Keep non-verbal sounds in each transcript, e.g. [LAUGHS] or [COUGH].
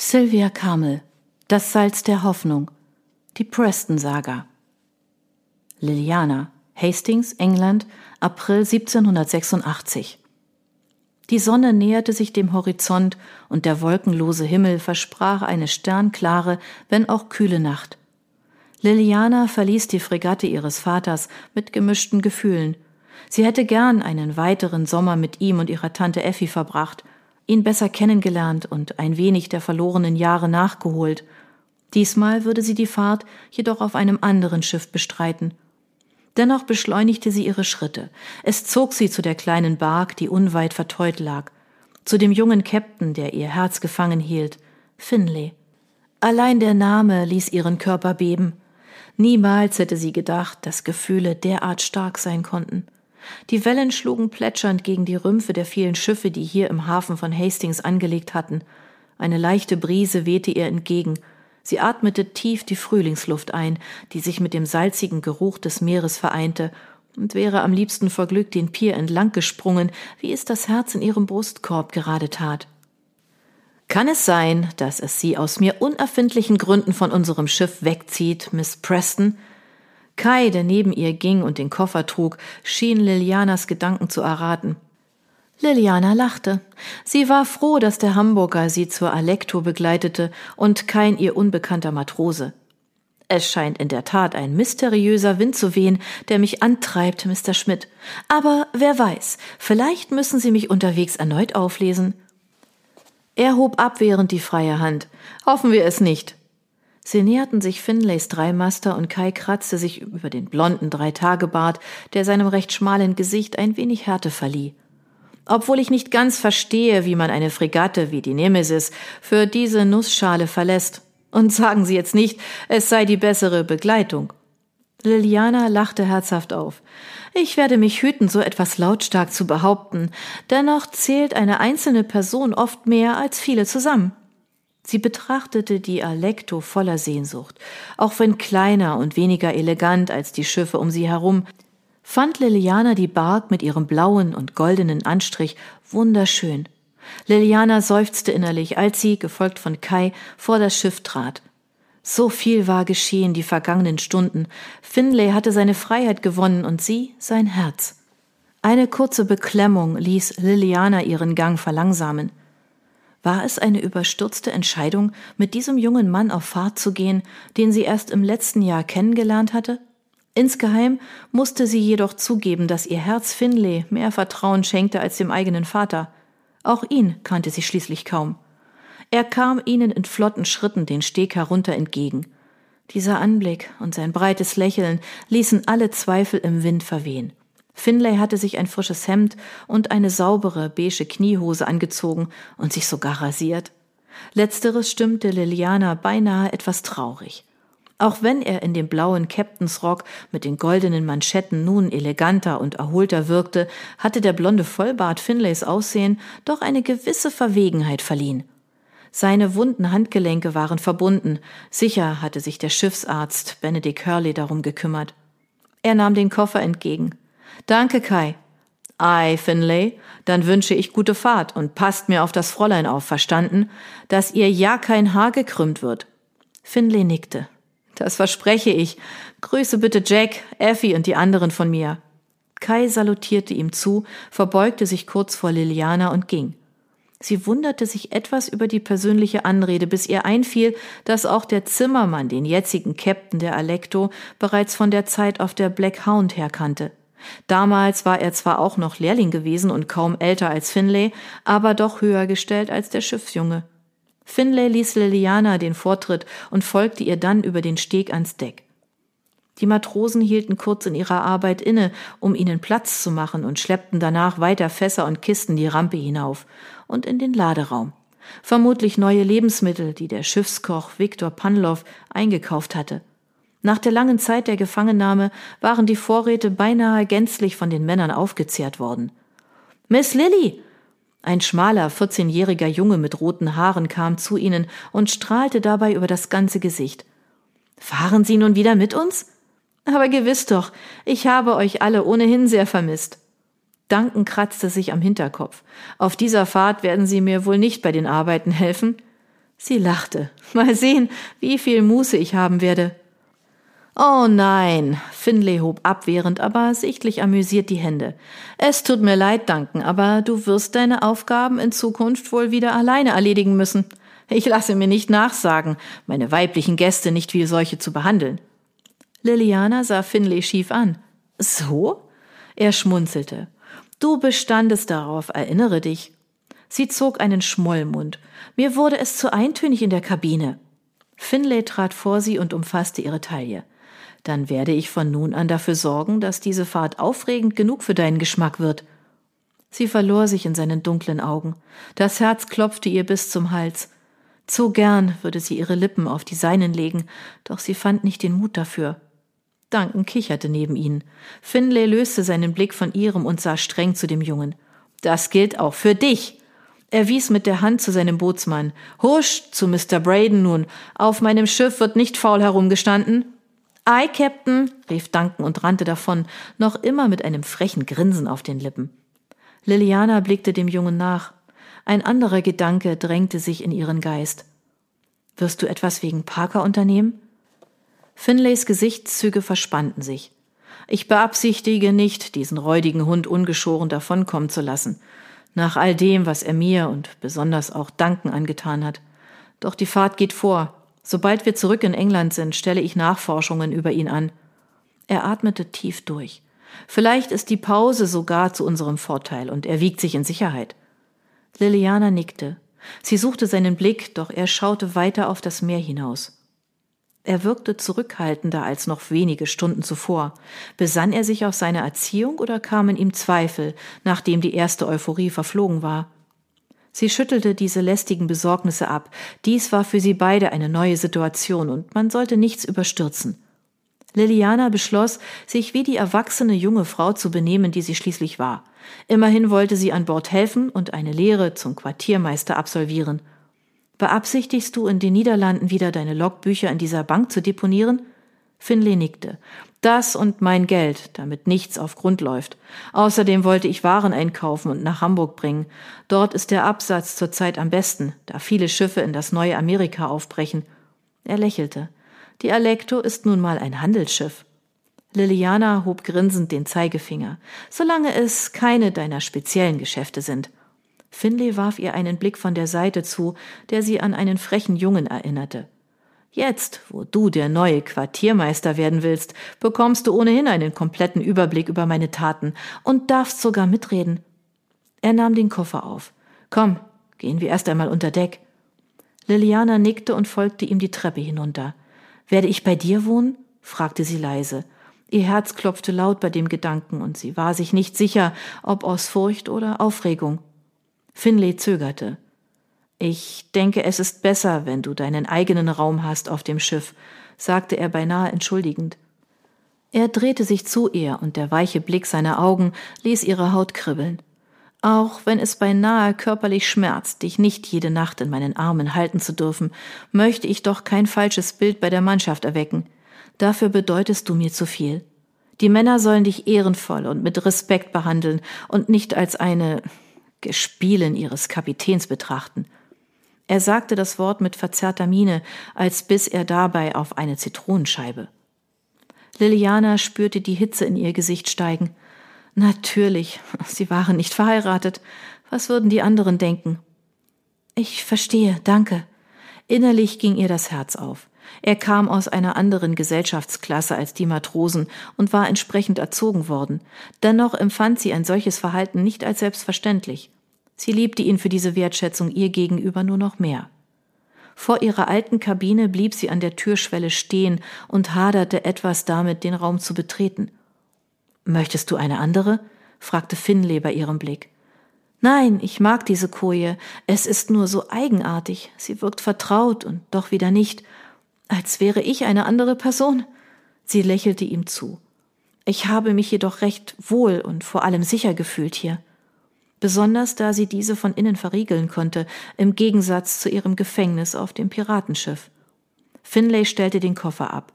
Sylvia Carmel Das Salz der Hoffnung Die Preston-Saga Liliana Hastings, England, April 1786 Die Sonne näherte sich dem Horizont und der wolkenlose Himmel versprach eine sternklare, wenn auch kühle Nacht. Liliana verließ die Fregatte ihres Vaters mit gemischten Gefühlen. Sie hätte gern einen weiteren Sommer mit ihm und ihrer Tante Effi verbracht – ihn besser kennengelernt und ein wenig der verlorenen Jahre nachgeholt. Diesmal würde sie die Fahrt jedoch auf einem anderen Schiff bestreiten. Dennoch beschleunigte sie ihre Schritte. Es zog sie zu der kleinen Bark, die unweit verteut lag, zu dem jungen Käpt'n, der ihr Herz gefangen hielt, Finlay. Allein der Name ließ ihren Körper beben. Niemals hätte sie gedacht, dass Gefühle derart stark sein konnten. Die Wellen schlugen plätschernd gegen die Rümpfe der vielen Schiffe, die hier im Hafen von Hastings angelegt hatten. Eine leichte Brise wehte ihr entgegen. Sie atmete tief die Frühlingsluft ein, die sich mit dem salzigen Geruch des Meeres vereinte, und wäre am liebsten vor Glück den Pier entlang gesprungen, wie es das Herz in ihrem Brustkorb gerade tat. Kann es sein, dass es Sie aus mir unerfindlichen Gründen von unserem Schiff wegzieht, Miss Preston? Kai, der neben ihr ging und den Koffer trug, schien Lilianas Gedanken zu erraten. Liliana lachte. Sie war froh, dass der Hamburger sie zur Alekto begleitete und kein ihr unbekannter Matrose. Es scheint in der Tat ein mysteriöser Wind zu wehen, der mich antreibt, Mr. Schmidt. Aber wer weiß, vielleicht müssen Sie mich unterwegs erneut auflesen. Er hob abwehrend die freie Hand. Hoffen wir es nicht. Sie näherten sich Finlays Dreimaster und Kai kratzte sich über den blonden Dreitagebart, der seinem recht schmalen Gesicht ein wenig Härte verlieh. Obwohl ich nicht ganz verstehe, wie man eine Fregatte wie die Nemesis für diese Nussschale verlässt. Und sagen Sie jetzt nicht, es sei die bessere Begleitung. Liliana lachte herzhaft auf. Ich werde mich hüten, so etwas lautstark zu behaupten. Dennoch zählt eine einzelne Person oft mehr als viele zusammen. Sie betrachtete die Alecto voller Sehnsucht. Auch wenn kleiner und weniger elegant als die Schiffe um sie herum, fand Liliana die Bark mit ihrem blauen und goldenen Anstrich wunderschön. Liliana seufzte innerlich, als sie, gefolgt von Kai, vor das Schiff trat. So viel war geschehen die vergangenen Stunden. Finlay hatte seine Freiheit gewonnen und sie sein Herz. Eine kurze Beklemmung ließ Liliana ihren Gang verlangsamen. War es eine überstürzte Entscheidung, mit diesem jungen Mann auf Fahrt zu gehen, den sie erst im letzten Jahr kennengelernt hatte? Insgeheim musste sie jedoch zugeben, dass ihr Herz Finlay mehr Vertrauen schenkte als dem eigenen Vater. Auch ihn kannte sie schließlich kaum. Er kam ihnen in flotten Schritten den Steg herunter entgegen. Dieser Anblick und sein breites Lächeln ließen alle Zweifel im Wind verwehen. Finlay hatte sich ein frisches Hemd und eine saubere beige Kniehose angezogen und sich sogar rasiert. Letzteres stimmte Liliana beinahe etwas traurig. Auch wenn er in dem blauen Captainsrock mit den goldenen Manschetten nun eleganter und erholter wirkte, hatte der blonde Vollbart Finlays Aussehen doch eine gewisse Verwegenheit verliehen. Seine wunden Handgelenke waren verbunden. Sicher hatte sich der Schiffsarzt Benedict Hurley darum gekümmert. Er nahm den Koffer entgegen. Danke, Kai. Ei, Finlay, dann wünsche ich gute Fahrt und passt mir auf das Fräulein auf, verstanden, dass ihr ja kein Haar gekrümmt wird. Finlay nickte. Das verspreche ich. Grüße bitte Jack, Effie und die anderen von mir. Kai salutierte ihm zu, verbeugte sich kurz vor Liliana und ging. Sie wunderte sich etwas über die persönliche Anrede, bis ihr einfiel, dass auch der Zimmermann den jetzigen Captain der Alecto bereits von der Zeit auf der Black Hound her kannte. Damals war er zwar auch noch Lehrling gewesen und kaum älter als Finlay, aber doch höher gestellt als der Schiffsjunge. Finlay ließ Liliana den Vortritt und folgte ihr dann über den Steg ans Deck. Die Matrosen hielten kurz in ihrer Arbeit inne, um ihnen Platz zu machen und schleppten danach weiter Fässer und Kisten die Rampe hinauf und in den Laderaum. Vermutlich neue Lebensmittel, die der Schiffskoch Viktor Panlow eingekauft hatte. Nach der langen Zeit der Gefangennahme waren die Vorräte beinahe gänzlich von den Männern aufgezehrt worden. Miss Lilly! Ein schmaler, vierzehnjähriger Junge mit roten Haaren kam zu ihnen und strahlte dabei über das ganze Gesicht. Fahren Sie nun wieder mit uns? Aber gewiss doch, ich habe euch alle ohnehin sehr vermisst. Duncan kratzte sich am Hinterkopf. Auf dieser Fahrt werden Sie mir wohl nicht bei den Arbeiten helfen. Sie lachte. Mal sehen, wie viel Muße ich haben werde. Oh nein, Finlay hob abwehrend, aber sichtlich amüsiert die Hände. Es tut mir leid, Danken, aber du wirst deine Aufgaben in Zukunft wohl wieder alleine erledigen müssen. Ich lasse mir nicht nachsagen, meine weiblichen Gäste nicht wie solche zu behandeln. Liliana sah Finlay schief an. So? Er schmunzelte. Du bestandest darauf, erinnere dich. Sie zog einen Schmollmund. Mir wurde es zu eintönig in der Kabine. Finlay trat vor sie und umfasste ihre Taille. Dann werde ich von nun an dafür sorgen, dass diese Fahrt aufregend genug für deinen Geschmack wird. Sie verlor sich in seinen dunklen Augen. Das Herz klopfte ihr bis zum Hals. Zu gern würde sie ihre Lippen auf die seinen legen, doch sie fand nicht den Mut dafür. Duncan kicherte neben ihnen. Finlay löste seinen Blick von ihrem und sah streng zu dem Jungen. Das gilt auch für dich. Er wies mit der Hand zu seinem Bootsmann. Husch zu Mr. Braden nun. Auf meinem Schiff wird nicht faul herumgestanden. Ei, Captain, rief Duncan und rannte davon, noch immer mit einem frechen Grinsen auf den Lippen. Liliana blickte dem Jungen nach. Ein anderer Gedanke drängte sich in ihren Geist. Wirst du etwas wegen Parker unternehmen? Finlays Gesichtszüge verspannten sich. Ich beabsichtige nicht, diesen räudigen Hund ungeschoren davonkommen zu lassen, nach all dem, was er mir und besonders auch Danken angetan hat. Doch die Fahrt geht vor. Sobald wir zurück in England sind, stelle ich Nachforschungen über ihn an. Er atmete tief durch. Vielleicht ist die Pause sogar zu unserem Vorteil und er wiegt sich in Sicherheit. Liliana nickte. Sie suchte seinen Blick, doch er schaute weiter auf das Meer hinaus. Er wirkte zurückhaltender als noch wenige Stunden zuvor. Besann er sich auf seine Erziehung oder kamen ihm Zweifel, nachdem die erste Euphorie verflogen war? Sie schüttelte diese lästigen Besorgnisse ab. Dies war für sie beide eine neue Situation und man sollte nichts überstürzen. Liliana beschloss, sich wie die erwachsene junge Frau zu benehmen, die sie schließlich war. Immerhin wollte sie an Bord helfen und eine Lehre zum Quartiermeister absolvieren. Beabsichtigst du in den Niederlanden wieder deine Logbücher in dieser Bank zu deponieren? Finley nickte. Das und mein Geld, damit nichts auf Grund läuft. Außerdem wollte ich Waren einkaufen und nach Hamburg bringen. Dort ist der Absatz zurzeit am besten, da viele Schiffe in das neue Amerika aufbrechen. Er lächelte. Die Alecto ist nun mal ein Handelsschiff. Liliana hob grinsend den Zeigefinger. Solange es keine deiner speziellen Geschäfte sind. Finley warf ihr einen Blick von der Seite zu, der sie an einen frechen Jungen erinnerte. Jetzt, wo du der neue Quartiermeister werden willst, bekommst du ohnehin einen kompletten Überblick über meine Taten und darfst sogar mitreden. Er nahm den Koffer auf. Komm, gehen wir erst einmal unter Deck. Liliana nickte und folgte ihm die Treppe hinunter. Werde ich bei dir wohnen? fragte sie leise. Ihr Herz klopfte laut bei dem Gedanken, und sie war sich nicht sicher, ob aus Furcht oder Aufregung. Finlay zögerte. Ich denke, es ist besser, wenn du deinen eigenen Raum hast auf dem Schiff, sagte er beinahe entschuldigend. Er drehte sich zu ihr, und der weiche Blick seiner Augen ließ ihre Haut kribbeln. Auch wenn es beinahe körperlich schmerzt, dich nicht jede Nacht in meinen Armen halten zu dürfen, möchte ich doch kein falsches Bild bei der Mannschaft erwecken. Dafür bedeutest du mir zu viel. Die Männer sollen dich ehrenvoll und mit Respekt behandeln und nicht als eine Gespielen ihres Kapitäns betrachten. Er sagte das Wort mit verzerrter Miene, als biss er dabei auf eine Zitronenscheibe. Liliana spürte die Hitze in ihr Gesicht steigen. Natürlich, [LAUGHS] sie waren nicht verheiratet. Was würden die anderen denken? Ich verstehe, danke. Innerlich ging ihr das Herz auf. Er kam aus einer anderen Gesellschaftsklasse als die Matrosen und war entsprechend erzogen worden. Dennoch empfand sie ein solches Verhalten nicht als selbstverständlich. Sie liebte ihn für diese Wertschätzung ihr gegenüber nur noch mehr. Vor ihrer alten Kabine blieb sie an der Türschwelle stehen und haderte etwas damit, den Raum zu betreten. Möchtest du eine andere? fragte Finlay bei ihrem Blick. Nein, ich mag diese Koje. Es ist nur so eigenartig. Sie wirkt vertraut und doch wieder nicht als wäre ich eine andere Person. Sie lächelte ihm zu. Ich habe mich jedoch recht wohl und vor allem sicher gefühlt hier. Besonders da sie diese von innen verriegeln konnte, im Gegensatz zu ihrem Gefängnis auf dem Piratenschiff. Finlay stellte den Koffer ab.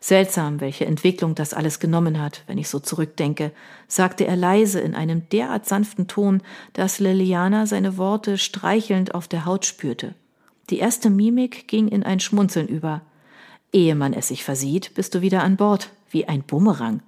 Seltsam, welche Entwicklung das alles genommen hat, wenn ich so zurückdenke, sagte er leise in einem derart sanften Ton, dass Liliana seine Worte streichelnd auf der Haut spürte. Die erste Mimik ging in ein Schmunzeln über. Ehe man es sich versieht, bist du wieder an Bord, wie ein Bumerang.